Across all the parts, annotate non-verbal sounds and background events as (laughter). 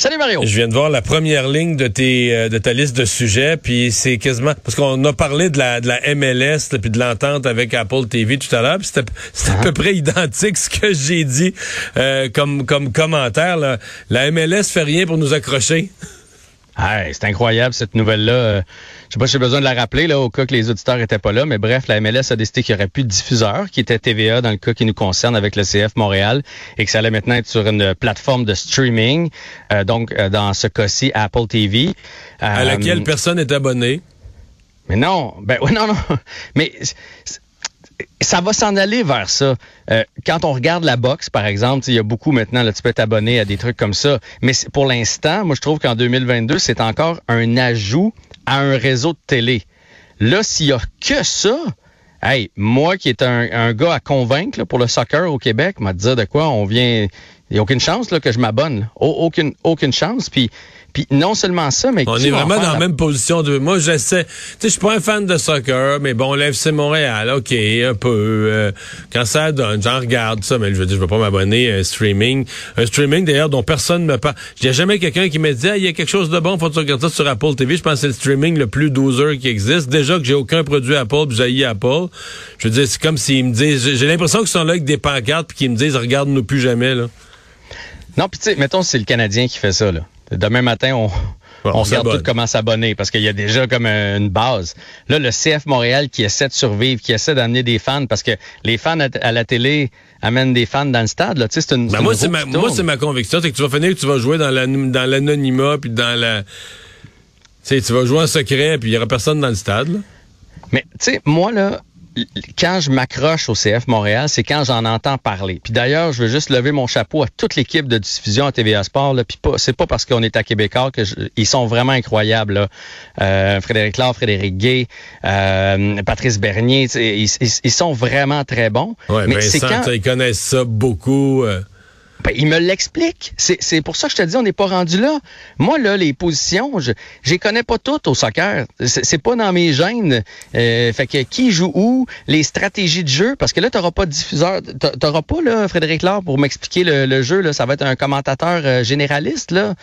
Salut Mario. Je viens de voir la première ligne de tes euh, de ta liste de sujets, puis c'est quasiment parce qu'on a parlé de la de la MLS puis de l'entente avec Apple TV tout à l'heure, puis c'était c'était à peu près identique ce que j'ai dit euh, comme comme commentaire. Là. La MLS fait rien pour nous accrocher. Hey, c'est incroyable cette nouvelle-là. Euh, je sais pas si j'ai besoin de la rappeler là au cas que les auditeurs étaient pas là, mais bref, la MLS a décidé qu'il y aurait plus de diffuseur, qui était TVA dans le cas qui nous concerne avec le CF Montréal, et que ça allait maintenant être sur une plateforme de streaming, euh, donc euh, dans ce cas-ci Apple TV, à laquelle personne n'est abonné. Mais non, ben (laughs) oui, non, non, mais ça va s'en aller vers ça. Euh, quand on regarde la boxe, par exemple, il y a beaucoup maintenant, là, tu peux t'abonner à des trucs comme ça. Mais pour l'instant, moi, je trouve qu'en 2022, c'est encore un ajout à un réseau de télé. Là, s'il y a que ça, hey, moi qui est un, gars à convaincre pour le soccer au Québec, m'a dit de quoi on vient. Il n'y a aucune chance là, que je m'abonne. Aucune, aucune chance. Puis puis non seulement ça, mais on est vraiment dans la... même position de. Moi, j'essaie. Tu sais, je suis pas un fan de soccer, mais bon, l'FC Montréal, ok, un peu. Euh, quand ça donne, j'en regarde ça, mais je veux dire, je vais pas m'abonner à un streaming, un streaming d'ailleurs dont personne ne me parle. J'ai jamais quelqu'un qui me dit, ah, il y a quelque chose de bon, faut que tu regardes ça sur Apple TV. Je pense que c'est le streaming le plus doser qui existe. Déjà que j'ai aucun produit Apple, puis j'ai Apple. Je veux dire, c'est comme s'ils me disent, j'ai l'impression qu'ils sont là avec des pancartes puis qu'ils me disent, regarde-nous plus jamais là. Non, puis tu sais, mettons, c'est le Canadien qui fait ça là. Demain matin, on, on, regarde tout comment s'abonner parce qu'il y a déjà comme une base. Là, le CF Montréal qui essaie de survivre, qui essaie d'amener des fans parce que les fans à, la télé amènent des fans dans le stade. Là. Tu sais, c'est une, ben moi, c'est ma, moi, c'est ma conviction, c'est que tu vas finir que tu vas jouer dans l'anonymat puis dans la... Tu sais, tu vas jouer en secret puis il y aura personne dans le stade. Là. Mais tu sais, moi, là, quand je m'accroche au CF Montréal, c'est quand j'en entends parler. Puis d'ailleurs, je veux juste lever mon chapeau à toute l'équipe de diffusion à TVA Sport. Là. Puis c'est pas parce qu'on est à Québécois que ils sont vraiment incroyables. Là. Euh, Frédéric Laure, Frédéric Gay, euh, Patrice Bernier, ils, ils, sont vraiment très bons. Ouais, mais c'est quand ils connaissent ça beaucoup. Euh. Ben, il me l'explique. C'est pour ça que je te dis, on n'est pas rendu là. Moi, là, les positions, je les connais pas toutes au soccer. C'est pas dans mes gènes. Euh, fait que qui joue où, les stratégies de jeu, parce que là, tu n'auras pas de diffuseur. Tu n'auras pas, là, Frédéric Laure, pour m'expliquer le, jeu. Là, ça va être un commentateur euh, généraliste. Là.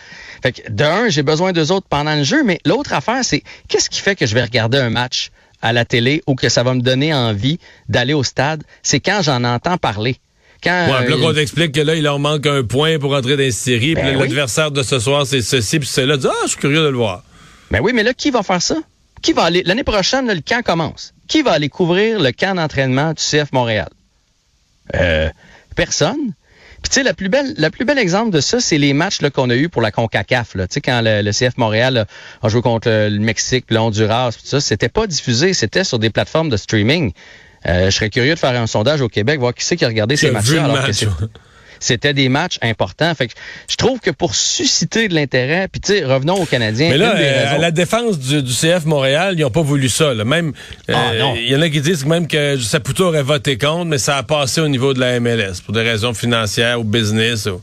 Fait que d'un, j'ai besoin d'eux autres pendant le jeu, mais l'autre affaire, c'est qu'est-ce qui fait que je vais regarder un match à la télé ou que ça va me donner envie d'aller au stade? C'est quand j'en entends parler. Quand, ouais, là, qu'on t'explique que là, il leur manque un point pour entrer dans une série, puis ben l'adversaire de ce soir, c'est ceci, puis c'est là. Ah, je suis curieux de le voir. Ben oui, mais là, qui va faire ça? Qui va aller? L'année prochaine, le camp commence. Qui va aller couvrir le camp d'entraînement du CF Montréal? Euh, personne. Puis tu sais, la plus belle, la plus belle exemple de ça, c'est les matchs qu'on a eu pour la Concacaf. Tu sais, quand le, CF Montréal a joué contre le Mexique, le Honduras, tout ça, c'était pas diffusé, c'était sur des plateformes de streaming. Euh, je serais curieux de faire un sondage au Québec, voir qui c'est qui a regardé ces matchs-là. Alors que c'était des matchs importants. Fait que je trouve que pour susciter de l'intérêt, puis tu sais, revenons aux Canadiens. Mais là, euh, à la défense du, CF Montréal, ils n'ont pas voulu ça. Même, ah, euh, il y en a qui disent même que Saputo aurait voté contre, mais ça a passé au niveau de la MLS pour des raisons financières ou business. Ou...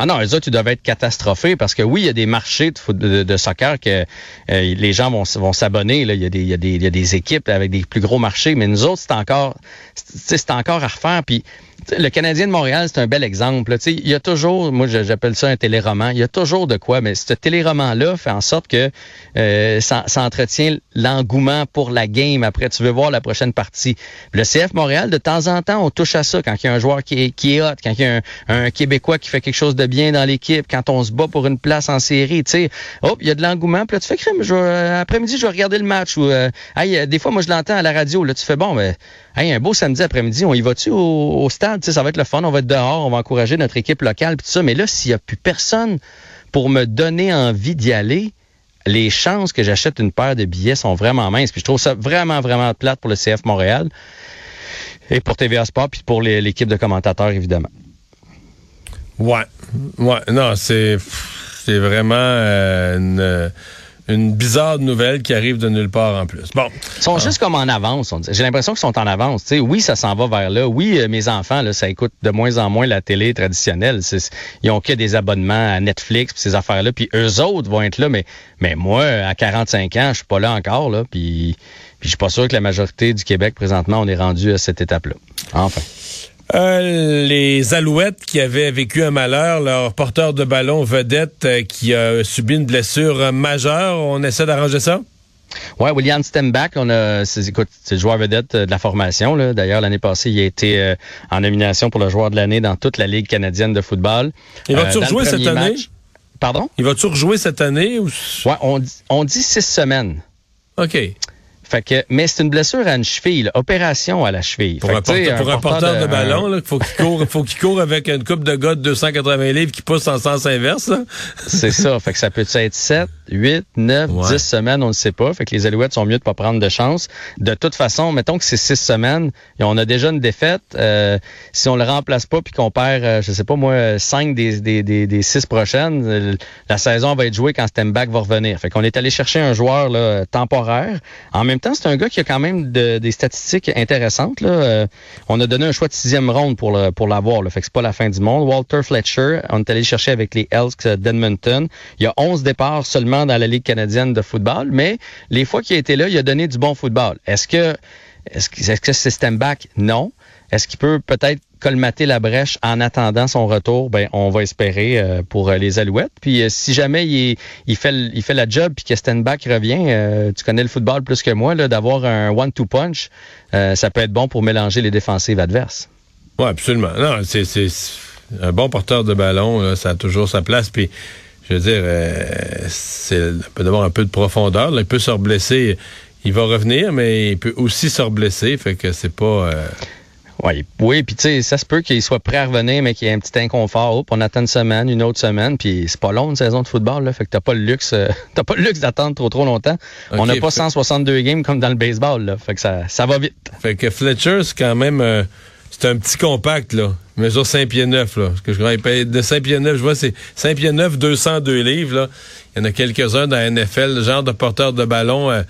Ah non, les autres, ils doivent être catastrophés parce que oui, il y a des marchés de, soccer que euh, les gens vont, s'abonner. Il, y a des, équipes avec des plus gros marchés, mais nous autres, c'est encore, encore à refaire. Le Canadien de Montréal, c'est un bel exemple. Il y a toujours, moi j'appelle ça un téléroman, il y a toujours de quoi, mais ce téléroman-là fait en sorte que euh, ça, entretient l'engouement pour la game. Après, tu veux voir la prochaine partie. Le CF Montréal, de temps en temps, on touche à ça quand il y a un joueur qui est, qui est hot, quand il y a un, Québécois qui fait quelque chose de bien dans l'équipe, quand on se bat pour une place en série. Tu sais, hop, il y a de l'engouement. Puis là, tu fais crime, euh, après-midi, je vais regarder le match. Ou, euh, des fois, moi, je l'entends à la radio. Là, tu fais bon, mais hey, un beau samedi après-midi, on y va-tu au, stade? ça va être le fun, on va être dehors, on va encourager notre équipe locale, tout ça. Mais là, s'il n'y a plus personne pour me donner envie d'y aller, les chances que j'achète une paire de billets sont vraiment minces. Puis je trouve ça vraiment, vraiment plate pour le CF Montréal et pour TVA Sport, puis pour l'équipe de commentateurs, évidemment. Ouais. Ouais. Non, c'est, c'est vraiment euh, une une bizarre nouvelle qui arrive de nulle part en plus. Bon. Ils sont juste comme en avance. J'ai l'impression qu'ils sont en avance. oui, ça s'en va vers là. Oui, euh, mes enfants, là, ça écoute de moins en moins la télé traditionnelle. Ils ont que des abonnements à Netflix, ces affaires-là. Puis eux autres vont être là. Mais, mais moi, à 45 ans, je suis pas là encore. Là, puis, puis je suis pas sûr que la majorité du Québec, présentement, on est rendu à cette étape-là. Enfin. Euh, les Alouettes qui avaient vécu un malheur, leur porteur de ballon vedette euh, qui a subi une blessure majeure, on essaie d'arranger ça? Ouais, William Stemback, on a, c'est, écoute, c'est le joueur vedette de la formation. Là. D'ailleurs, l'année passée, il a été euh, en nomination pour le joueur de l'année dans toute la Ligue canadienne de football. Il va-tu rejouer cette année? Pardon? Il va-tu rejouer cette année? Ou... Ouais, on, on dit six semaines. OK. Fait que, mais c'est une blessure à une cheville, opération à la cheville. Pour, un, porteur, de, ballon, il faut qu'il court, faut qu'il court avec une coupe de gars de 280 livres qui pousse en sens inverse. c'est ça. Fait que ça peut être 7, 8, 9, 10 semaines, on ne sait pas. Fait que les Alouettes sont mieux de pas prendre de chance. De toute façon, mettons que c'est 6 semaines et on a déjà une défaite. Euh, si on le remplace pas puis qu'on perd, euh, je sais pas moi, 5 des, des, des, des 6 prochaines, euh, la saison va être jouée quand Stemback va revenir. Fait qu'on est allé chercher un joueur là, temporaire. En même temps, c'est un gars qui a quand même des statistiques intéressantes. Là. on a donné un choix de sixième ronde pour le, pour l'avoir. Fait que c'est pas la fin du monde. Walter Fletcher, on est allé chercher avec les Elks d'Edmonton. Il y a 11 départs seulement dans la Ligue canadienne de football, mais les fois qu'il a été là, il a donné du bon football. Est-ce que est-ce que c'est système back? Non. Est-ce qu'il peut peut-être colmater la brèche en attendant son retour? Ben, on va espérer euh, pour euh, les Alouettes. Puis euh, si jamais il, fait, la job puis que Stenback revient, tu connais le football plus que moi, d'avoir un one-two punch, ça peut être bon pour mélanger les défensives adverses. Oui, absolument. Non, c'est un bon porteur de ballon, ça a toujours sa place. Puis je veux dire, c'est peut d'avoir un peu de profondeur. il peut se reblesser. Il va revenir, mais il peut aussi se reblesser. Fait que c'est pas. Euh, oui, oui, puis tu sais, ça se peut qu'il soit prêt à revenir, mais qu'il y ait un petit inconfort. on attend une semaine, une autre semaine, puis c'est pas long une saison de football, là, fait que t'as pas le luxe, euh, (laughs) t'as pas le luxe d'attendre trop trop longtemps. on n'a pas 162 games comme dans le baseball, là, fait que ça, ça va vite. Fait que Fletcher, c'est quand même, c'est un petit compact là mesure 5 pieds 9, là. que je de 5 pieds 9, je vois, c'est 5 pieds 9, 202 livres, là. Il y en a quelques-uns dans la NFL, le genre de porteur de ballon, euh,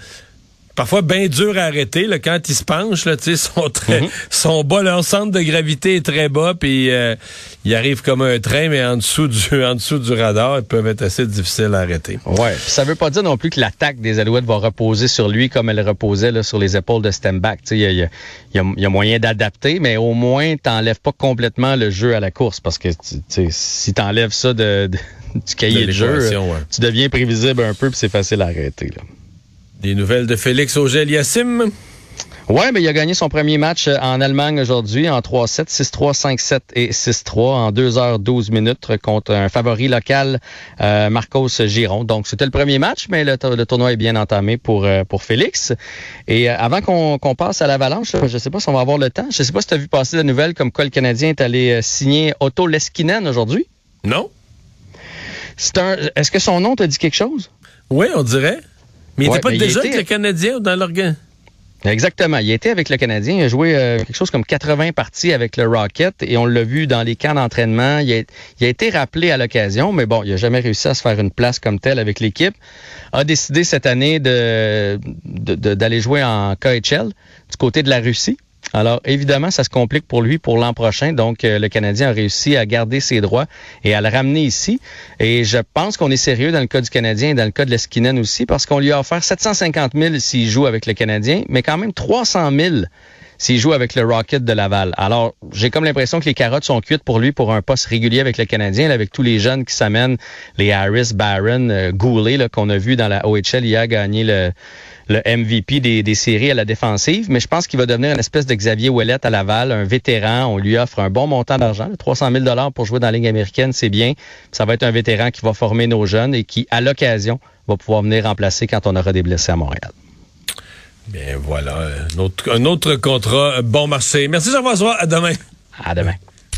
parfois bien dur à arrêter là, quand ils se penchent là, tu sais, sont très sont bas. Leur centre de gravité est très bas puis euh, ils arrivent comme un train mais en dessous du (laughs) en dessous du radar, ils peuvent être assez difficiles à arrêter. Ouais, ça veut pas dire non plus que l'attaque des Alouettes va reposer sur lui comme elle reposait là, sur les épaules de Stemback, tu sais, il y a, y, a, y a, moyen d'adapter mais au moins t'enlèves pas complètement le jeu à la course parce que si t'enlèves ça de, du cahier de, jeu, tu deviens prévisible un peu puis c'est facile à arrêter là. Des nouvelles de Félix Auger-Aliassime? Oui, mais il a gagné son premier match euh, en Allemagne aujourd'hui en 3-7, 6-3, 5-7 et 6-3 en 2h12 minutes contre un favori local, euh, Marcos Giron. Donc, c'était le premier match, mais le, tournoi est bien entamé pour, euh, pour Félix. Et avant qu'on passe à l'avalanche, je ne sais pas si on va avoir le temps. Je ne sais pas si tu as vu passer la nouvelle comme quoi le Canadien est allé signer Otto Leskinen aujourd'hui. Non. Est-ce que son nom te dit quelque chose? Oui, on dirait. Mais il n'était pas déjà avec le Canadien dans l'organe? Exactement. Il était avec le Canadien. Il a joué euh, quelque chose comme 80 parties avec le Rocket et on l'a vu dans les camps d'entraînement. Il, a, été rappelé à l'occasion, mais bon, il n'a jamais réussi à se faire une place comme telle avec l'équipe. A décidé cette année de, d'aller jouer en KHL du côté de la Russie. Alors, évidemment, ça se complique pour lui pour l'an prochain. Donc, euh, le Canadien a réussi à garder ses droits et à le ramener ici. Et je pense qu'on est sérieux dans le cas du Canadien et dans le cas de l'Eskinen aussi, parce qu'on lui a offert 750 000 s'il joue avec le Canadien, mais quand même 300 000 s'il joue avec le Rocket de Laval. Alors, j'ai comme l'impression que les carottes sont cuites pour lui pour un poste régulier avec le Canadien, avec tous les jeunes qui s'amènent, les Harris, Barron, euh, Goulet, qu'on a vu dans la OHL, il a gagné le le MVP des, séries à la défensive, mais je pense qu'il va devenir une espèce de Xavier Ouellet à Laval, un vétéran. On lui offre un bon montant d'argent, 300 000 dollars pour jouer dans la Ligue américaine, c'est bien. Ça va être un vétéran qui va former nos jeunes et qui, à l'occasion, va pouvoir venir remplacer quand on aura des blessés à Montréal. Bien voilà, un autre, un autre contrat bon marché. Merci Jean-François, à demain. À demain.